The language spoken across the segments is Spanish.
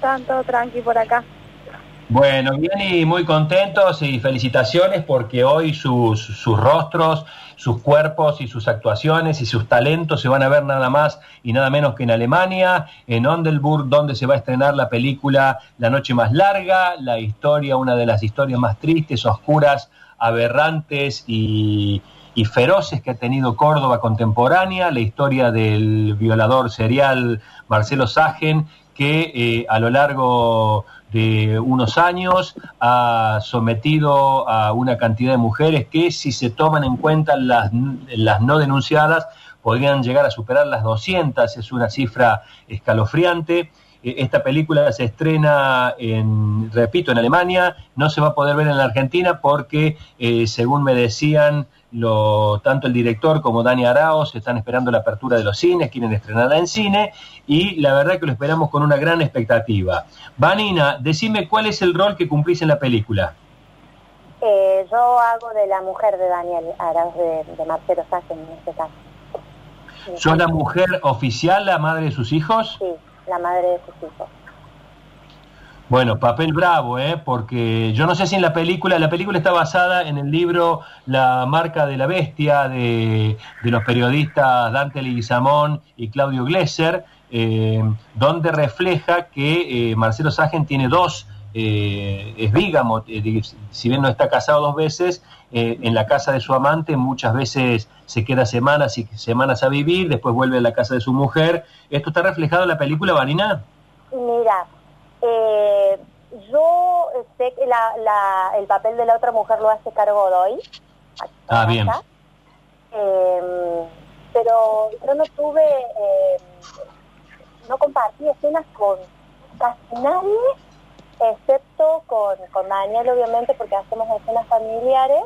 están? Todo tranqui por acá. Bueno, bien y muy contentos y felicitaciones porque hoy sus, sus rostros, sus cuerpos y sus actuaciones y sus talentos se van a ver nada más y nada menos que en Alemania, en Ondelburg, donde se va a estrenar la película La Noche Más Larga, la historia, una de las historias más tristes, oscuras, aberrantes y, y feroces que ha tenido Córdoba contemporánea, la historia del violador serial Marcelo Sagen, que eh, a lo largo de unos años ha sometido a una cantidad de mujeres que si se toman en cuenta las, no denunciadas podrían llegar a superar las 200, es una cifra escalofriante. Eh, Esta película se estrena, en, repito, en Alemania, no se va a poder ver en la Argentina porque, eh, según me decían, lo, tanto el director como Dani Araos están esperando la apertura de los cines, quieren estrenarla en cine y la verdad que lo esperamos con una gran expectativa. Vanina, decime cuál es el rol que cumplís en la película. Eh, yo hago de la mujer de Daniel Arauz, de, de Marcelo Sassen en este caso. ¿Sos la mujer oficial, la madre de sus hijos? Sí, la madre de sus hijos. Bueno, papel bravo, ¿eh? Porque yo no sé si en la película, la película está basada en el libro La marca de la bestia de, de los periodistas Dante Leguizamón y Claudio Glesser, eh, donde refleja que eh, Marcelo Sagen tiene dos, eh, es bígamo, eh, si bien no está casado dos veces, eh, en la casa de su amante muchas veces se queda semanas y semanas a vivir, después vuelve a la casa de su mujer. ¿Esto está reflejado en la película, Vanina? Mira, eh, yo sé que la, la, el papel de la otra mujer lo hace Caro Godoy. Ah, bien. Eh, pero yo no tuve, eh, no compartí escenas con casi nadie, excepto con, con Daniel, obviamente, porque hacemos escenas familiares.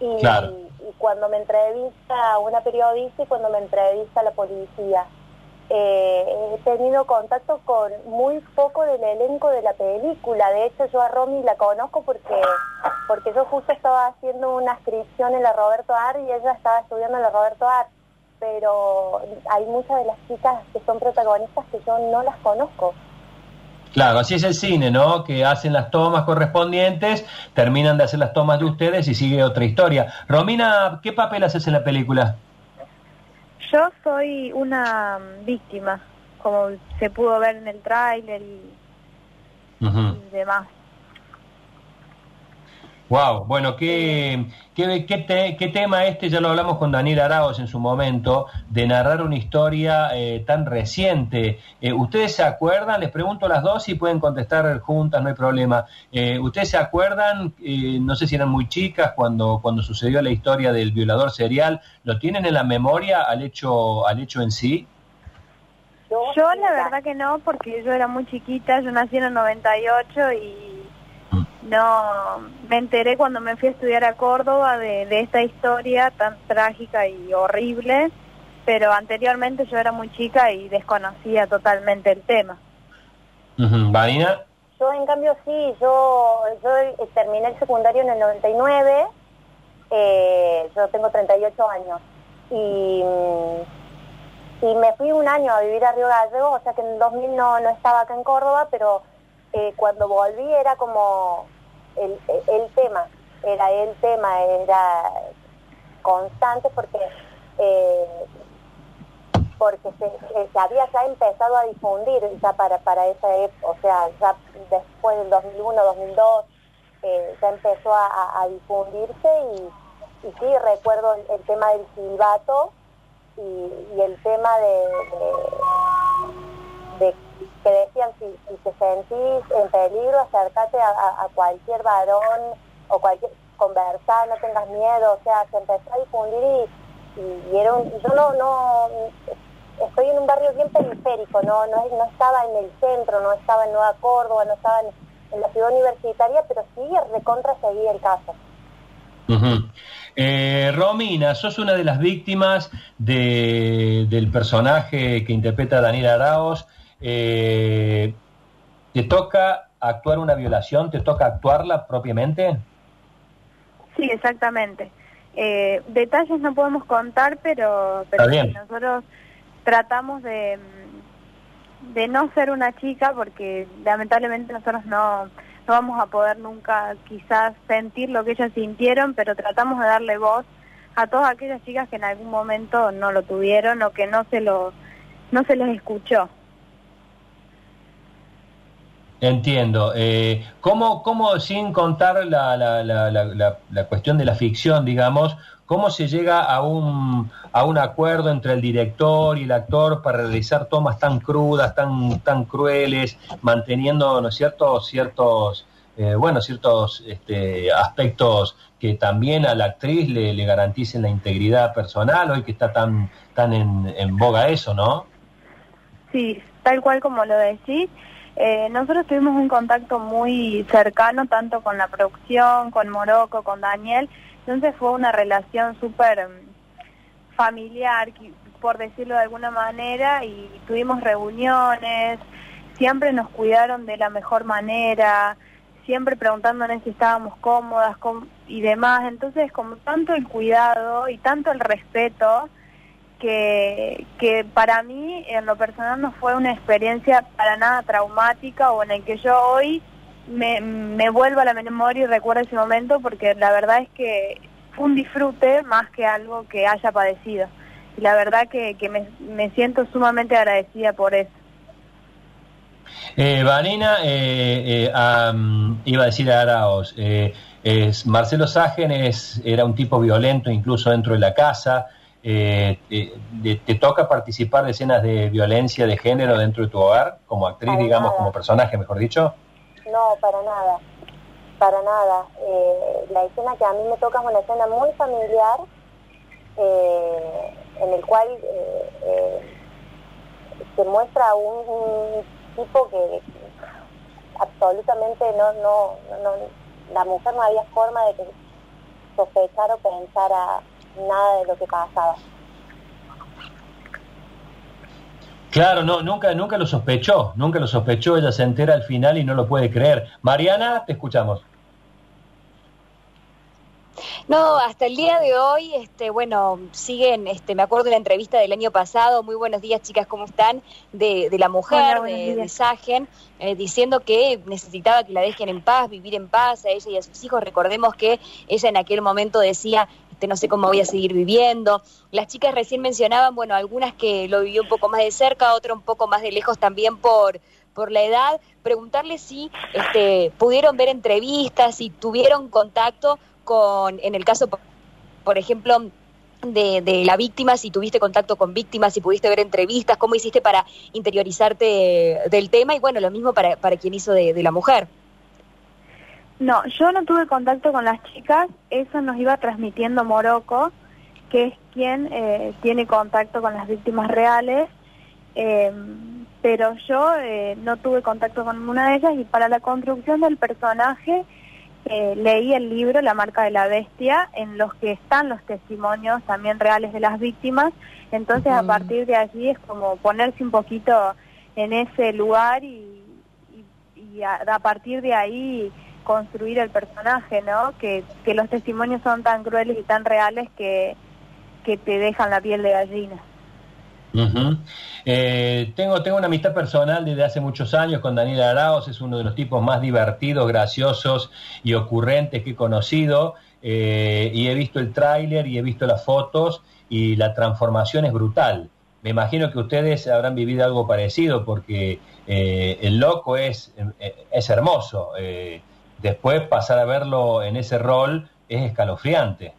Y, Claro. y cuando me entrevista una periodista y cuando me entrevista la policía. Eh, he tenido contacto con muy poco del elenco de la película. De hecho, yo a Romy la conozco porque porque yo justo estaba haciendo una inscripción en la Roberto Ar y ella estaba estudiando en la Roberto Ar. Pero hay muchas de las chicas que son protagonistas que yo no las conozco. Claro, así es el cine, ¿no? Que hacen las tomas correspondientes, terminan de hacer las tomas de ustedes y sigue otra historia. Romina, ¿qué papel haces en la película? Yo soy una mm, víctima, como se pudo ver en el tráiler y, demás. Wow, bueno, ¿qué, qué, qué, te- qué tema este? Ya lo hablamos con Daniel Araos en su momento, de narrar una historia eh, tan reciente. Eh, ¿Ustedes se acuerdan? Les pregunto a las dos si pueden contestar juntas, no hay problema. Eh, ¿Ustedes se acuerdan? eh, no sé si eran muy chicas cuando, cuando sucedió la historia del violador serial. ¿Lo tienen en la memoria al hecho, al hecho en sí? Yo, la verdad que no, porque yo era muy chiquita, yo nací en el 98 y no me enteré cuando me fui a estudiar a Córdoba de, de esta historia tan trágica y horrible, pero anteriormente yo era muy chica y desconocía totalmente el tema. ¿Vanina? Yo, en cambio, sí, yo, yo eh, terminé el secundario en el 99, eh, yo tengo 38 años, y, y me fui un año a vivir a Río Gallego, o sea que en el 2000 no, no estaba acá en Córdoba, pero eh, cuando volví era como el, el, tema, era el tema, era constante porque... Eh, porque se, había ya empezado a difundir ya para, esa época, o sea, ya después del 2001, 2002, eh, ya empezó a, difundirse y, y sí, recuerdo el, tema del silbato y, el tema de que decían si, te sentís en peligro, acércate a, cualquier varón o cualquier conversar, no tengas miedo, o sea, se empezó a difundir y, era un, yo no, no, estoy en un barrio bien periférico, no, no, no estaba en el centro, no estaba en Nueva Córdoba, no estaba en, la ciudad universitaria, pero sí recontra seguía el caso. Eh, Romina, sos una de las víctimas de- del personaje que interpreta Daniel Araos. Eh, ¿Te toca actuar una violación? ¿Te toca actuarla propiamente? Sí, exactamente. Eh, detalles no podemos contar, pero, pero sí, nosotros tratamos de, de no ser una chica, porque lamentablemente nosotros no, no vamos a poder nunca quizás sentir lo que ellas sintieron, pero tratamos de darle voz a todas aquellas chicas que en algún momento no lo tuvieron o que no se lo no se les escuchó. Entiendo. Eh, ¿cómo, ¿Cómo, sin contar la, la, la, la, cuestión de la ficción, digamos, cómo se llega a un, a un acuerdo entre el director y el actor para realizar tomas tan crudas, tan, tan crueles, manteniendo, ¿no es cierto?, ciertos, eh, bueno, ciertos este, aspectos que también a la actriz le, le, garanticen la integridad personal, hoy que está tan, tan en, en boga eso, ¿no? Sí, tal cual como lo decís. Eh, nosotros tuvimos un contacto muy cercano tanto con la producción, con Morocco, con Daniel, entonces fue una relación súper mm, familiar, por decirlo de alguna manera, y tuvimos reuniones, siempre nos cuidaron de la mejor manera, siempre preguntándonos si estábamos cómodas y demás, entonces como tanto el cuidado y tanto el respeto, que, que para mí en lo personal no fue una experiencia para nada traumática o en el que yo hoy me, me vuelvo a la memoria y recuerdo ese momento porque la verdad es que fue un disfrute más que algo que haya padecido. Y la verdad que, que me, me siento sumamente agradecida por eso. Eh, Vanina, eh, eh, iba a decir a Araos, eh, es, Marcelo Ságenes era un tipo violento incluso dentro de la casa, eh, te, te, toca participar de escenas de violencia de género dentro de tu hogar, como actriz, para digamos, nada. como personaje, mejor dicho? No, para nada, para nada. Eh, la escena que a mí me toca es una escena muy familiar, eh, en el cual eh, se muestra un, un, tipo que absolutamente no, no, no, la mujer no había forma de que sospechara o pensara nada de lo que pasaba. Claro, no, nunca, nunca lo sospechó, nunca lo sospechó, ella se entera al final y no lo puede creer. Mariana, te escuchamos. No, hasta el día de hoy, este, bueno, siguen, este, me acuerdo de la entrevista del año pasado, muy buenos días chicas, ¿cómo están? De, de la mujer, Hola, de, de, Sagen, eh, diciendo que necesitaba que la dejen en paz, vivir en paz a ella y a sus hijos. Recordemos que ella en aquel momento decía, este, no sé cómo voy a seguir viviendo. Las chicas recién mencionaban, bueno, algunas que lo vivió un poco más de cerca, otras un poco más de lejos también por por la edad, preguntarle si este, pudieron ver entrevistas, si tuvieron contacto con, en el caso, por ejemplo, de, de, la víctima, si tuviste contacto con víctimas, si pudiste ver entrevistas, cómo hiciste para interiorizarte del tema y bueno, lo mismo para, para quien hizo de, de, la mujer. No, yo no tuve contacto con las chicas, eso nos iba transmitiendo Morocco, que es quien eh, tiene contacto con las víctimas reales, eh, pero yo eh, no tuve contacto con una de ellas y para la construcción del personaje eh, leí el libro La marca de la bestia, en los que están los testimonios también reales de las víctimas. Entonces, uh -huh. a partir de allí es como ponerse un poquito en ese lugar y, y, y a, a, partir de ahí construir el personaje, ¿no? Que, que los testimonios son tan crueles y tan reales que, que te dejan la piel de gallina. Eh, tengo, tengo una amistad personal desde hace muchos años con Daniel Araos, es uno de los tipos más divertidos, graciosos y ocurrentes que he conocido. Eh, y he visto el tráiler y he visto las fotos y la transformación es brutal. Me imagino que ustedes habrán vivido algo parecido porque eh, el loco es, es hermoso. Eh, después pasar a verlo en ese rol es escalofriante.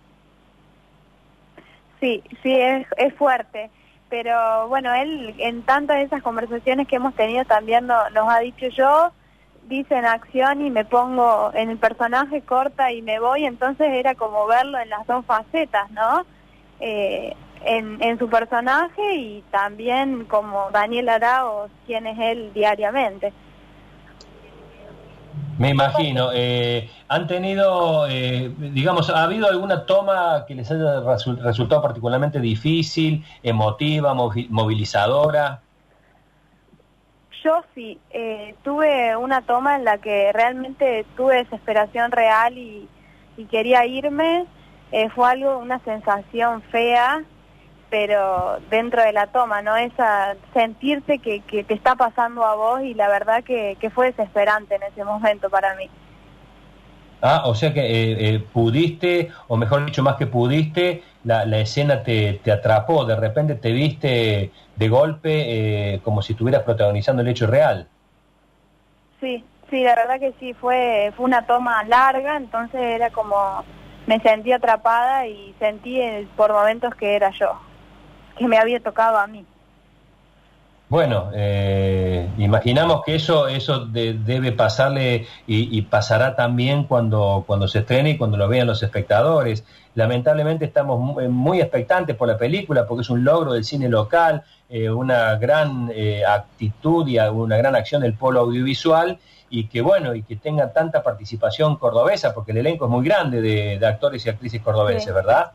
Sí, sí, es, es fuerte pero bueno, él en tantas de esas conversaciones que hemos tenido también no, nos ha dicho yo, dice en acción y me pongo en el personaje, corta y me voy, entonces era como verlo en las dos facetas, ¿no? Eh, en, en su personaje y también como Daniel Arao, quien es él diariamente. Me imagino. Eh, ¿Han tenido, eh, digamos, ha habido alguna toma que les haya resultado particularmente difícil, emotiva, movilizadora? Yo sí. Eh, tuve una toma en la que realmente tuve desesperación real y, y quería irme. Eh, fue algo, una sensación fea, pero dentro de la toma, ¿no? Esa sentirse que, que te está pasando a vos y la verdad que, que fue desesperante en ese momento para mí. Ah, o sea que eh, eh, pudiste, o mejor dicho, más que pudiste, la, la escena te, te, atrapó, de repente te viste de golpe eh, como si estuvieras protagonizando el hecho real. Sí, sí, la verdad que sí, fue, fue una toma larga, entonces era como, me sentí atrapada y sentí por momentos que era yo, que me había tocado a mí. Bueno, eh, imaginamos que eso eso de, debe pasarle y, y, pasará también cuando, cuando se estrene y cuando lo vean los espectadores. Lamentablemente estamos muy, muy expectantes por la película porque es un logro del cine local, eh, una gran eh, actitud y una gran acción del polo audiovisual y que bueno y que tenga tanta participación cordobesa porque el elenco es muy grande de, de actores y actrices cordobeses, sí. ¿verdad?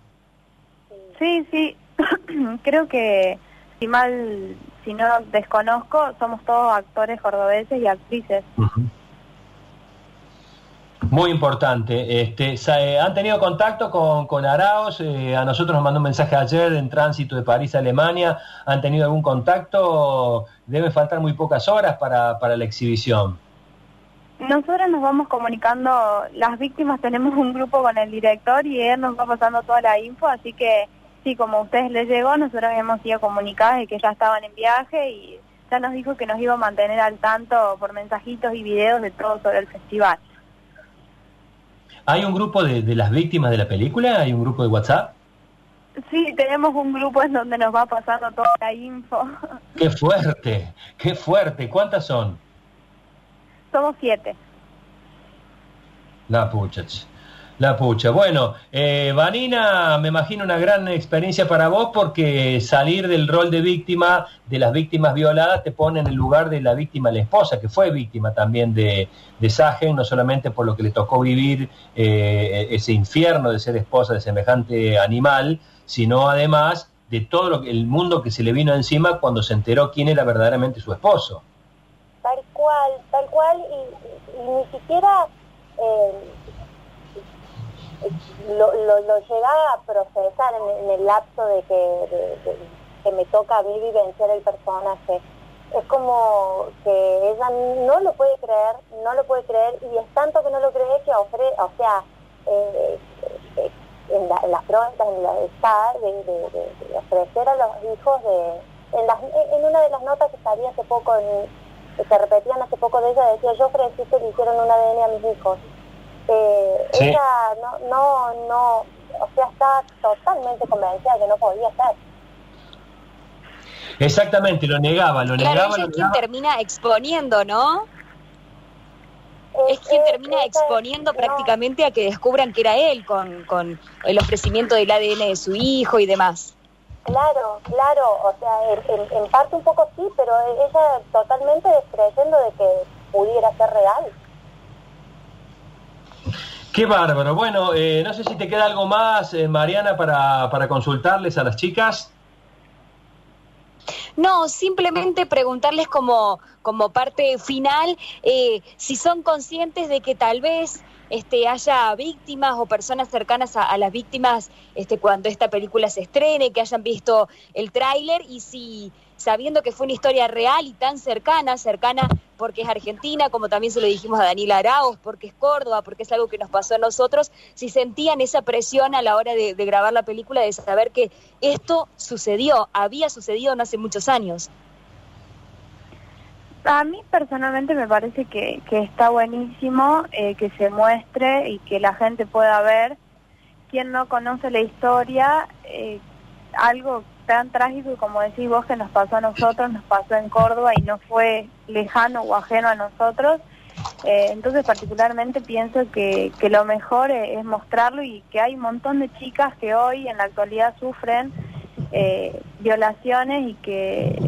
Sí, sí, creo que si mal si no desconozco, somos todos actores cordobeses y actrices. Uh -huh. Muy importante. Este, ¿Han tenido contacto con, con Araos? Eh, a nosotros nos mandó un mensaje ayer en tránsito de París a Alemania. ¿Han tenido algún contacto? Deben faltar muy pocas horas para, para la exhibición. Nosotros nos vamos comunicando, las víctimas tenemos un grupo con el director y él nos va pasando toda la info, así que sí, como a ustedes les llegó, nosotros hemos sido comunicados y que ya estaban en viaje y ya nos dijo que nos iba a mantener al tanto por mensajitos y videos de todo sobre el festival. ¿Hay un grupo de, de las víctimas de la película? ¿Hay un grupo de WhatsApp? Sí, tenemos un grupo en donde nos va pasando toda la info. ¡Qué fuerte! ¡Qué fuerte! ¿Cuántas son? Somos siete. La pucha. La pucha. Bueno, eh, Vanina, me imagino una gran experiencia para vos porque salir del rol de víctima, de las víctimas violadas, te pone en el lugar de la víctima, la esposa, que fue víctima también de, de Sagen, no solamente por lo que le tocó vivir eh, ese infierno de ser esposa de semejante animal, sino además de todo lo que, el mundo que se le vino encima cuando se enteró quién era verdaderamente su esposo. Tal cual, tal cual, y, y ni siquiera... Eh, lo, lo, llegaba a procesar en, el lapso de que, de, que me toca a mí vivenciar el personaje. Es como que ella no lo puede creer, no lo puede creer, y es tanto que no lo cree que ofre, o sea, eh, eh, en, la, en las prontas, en la está de, de, de, ofrecer a los hijos de... En, las, en una de las notas que salía hace poco, que se repetían hace poco de ella, decía, yo ofrecí que le hicieron un ADN a mis hijos. Eh, sí. ella no, no, no, o sea, está totalmente convencida de que no podía ser. Exactamente, lo negaba, lo claro, negaba. Ella lo es quien negaba. termina exponiendo, ¿no? Es, es quien termina exponiendo no. prácticamente a que descubran que era él con, con el ofrecimiento del ADN de su hijo y demás. Claro, claro, o sea, en, en, en parte un poco sí, pero ella totalmente descreyendo de que pudiera ser real. Qué bárbaro. Bueno, eh, no sé si te queda algo más, eh, Mariana, para, para consultarles a las chicas. No, simplemente preguntarles como, como parte final eh, si son conscientes de que tal vez este, haya víctimas o personas cercanas a, a, las víctimas este, cuando esta película se estrene, que hayan visto el tráiler y si sabiendo que fue una historia real y tan cercana, cercana porque es Argentina, como también se lo dijimos a Daniela Arauz, porque es Córdoba, porque es algo que nos pasó a nosotros, si sentían esa presión a la hora de, de grabar la película, de saber que esto sucedió, había sucedido no hace muchos años. A mí personalmente me parece que, que está buenísimo eh, que se muestre y que la gente pueda ver. Quien no conoce la historia, eh, algo tan trágico como decís vos que nos pasó a nosotros, nos pasó en Córdoba y no fue lejano o ajeno a nosotros. Eh, entonces particularmente pienso que, que lo mejor es, es, mostrarlo y que hay un montón de chicas que hoy en la actualidad sufren eh, violaciones y que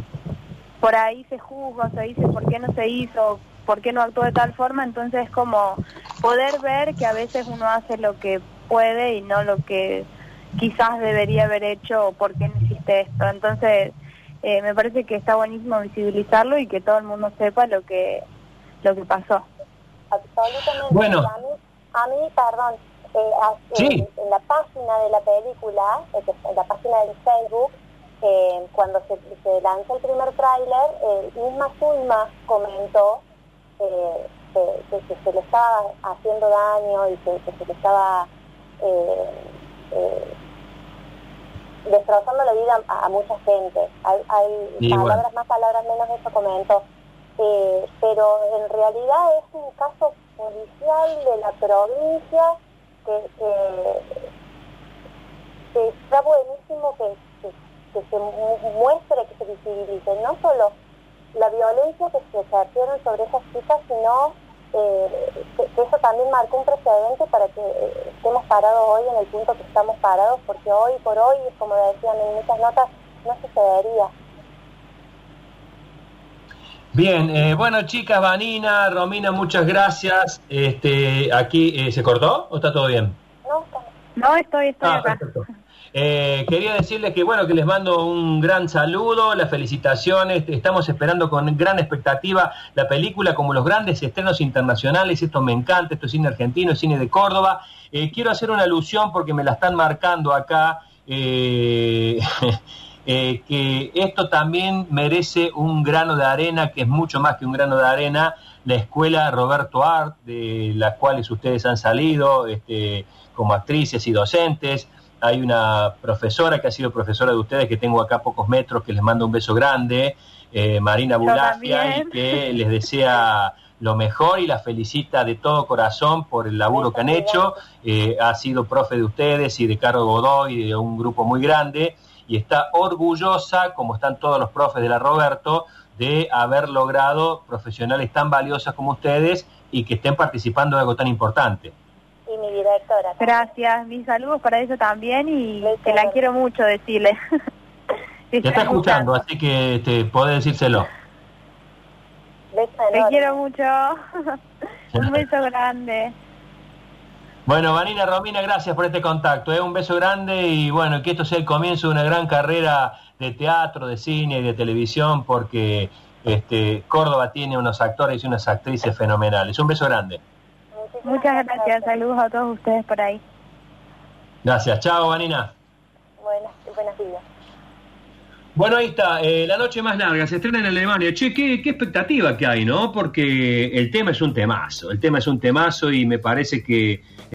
por ahí se juzga, se dice por qué no se hizo, por qué no actuó de tal forma, entonces es como poder ver que a veces uno hace lo que puede y no lo que quizás debería haber hecho o por qué no hiciste esto. Entonces, eh, me parece que está buenísimo visibilizarlo y que todo el mundo sepa lo que lo que pasó. Absolutamente. Bueno. A mí, a mí perdón, eh, sí. en, en, la página de la película, eh, en la página del Facebook, eh, cuando se, lanzó el primer tráiler, eh, misma Zulma comentó eh, que, se le estaba haciendo daño y que, se le estaba destrozando la vida a, mucha gente. Hay, palabras más, palabras menos, eso comentó. pero en realidad es un caso policial de la provincia que, que está buenísimo que que se muestre, que se visibilice no solo la violencia que se ejercieron sobre esas chicas, sino eh, que, eso también marcó un precedente para que eh, estemos parados hoy en el punto que estamos parados, porque hoy por hoy, como decían en muchas notas, no sucedería. Bien, eh, bueno chicas, Vanina, Romina, muchas gracias. Este, aquí, ¿se cortó o está todo bien? No, no estoy, estoy ah, acá. Eh, quería decirles que bueno que les mando un gran saludo, las felicitaciones, estamos esperando con gran expectativa la película como los grandes estrenos internacionales, esto me encanta, esto es cine argentino, es cine de Córdoba. Eh, quiero hacer una alusión porque me la están marcando acá. Eh, que esto también merece un grano de arena, que es mucho más que un grano de arena, la escuela Roberto Art, de las cuales ustedes han salido este, como actrices y docentes, hay una profesora que ha sido profesora de ustedes, que tengo acá a pocos metros, que les mando un beso grande, eh, Marina Bulafia, y que les desea lo mejor y la felicita de todo corazón por el laburo que han hecho. Eh, ha sido profe de ustedes y de Carlos Godoy de un grupo muy grande y está orgullosa, como están todos los profes de la Roberto, de haber logrado profesionales tan valiosas como ustedes y que estén participando en algo tan importante y mi directora. Gracias, mis saludos para eso también y te la quiero mucho decirle. te está escuchando, así que te podés decírselo. Te quiero mucho. Un beso grande. Bueno, Vanina Romina, gracias por este contacto. ¿eh? Un beso grande y bueno, que esto sea el comienzo de una gran carrera de teatro, de cine y de televisión, porque este, Córdoba tiene unos actores y unas actrices fenomenales. Un beso grande. Muchas gracias. Saludos a todos ustedes por ahí. Gracias. Chao, Vanina. Buenas, buenos días. Bueno, ahí está, eh, La Noche Más Larga, se estrena en Alemania. Che, qué, qué expectativa que hay, ¿no? Porque el tema es un temazo, el tema es un temazo y me parece que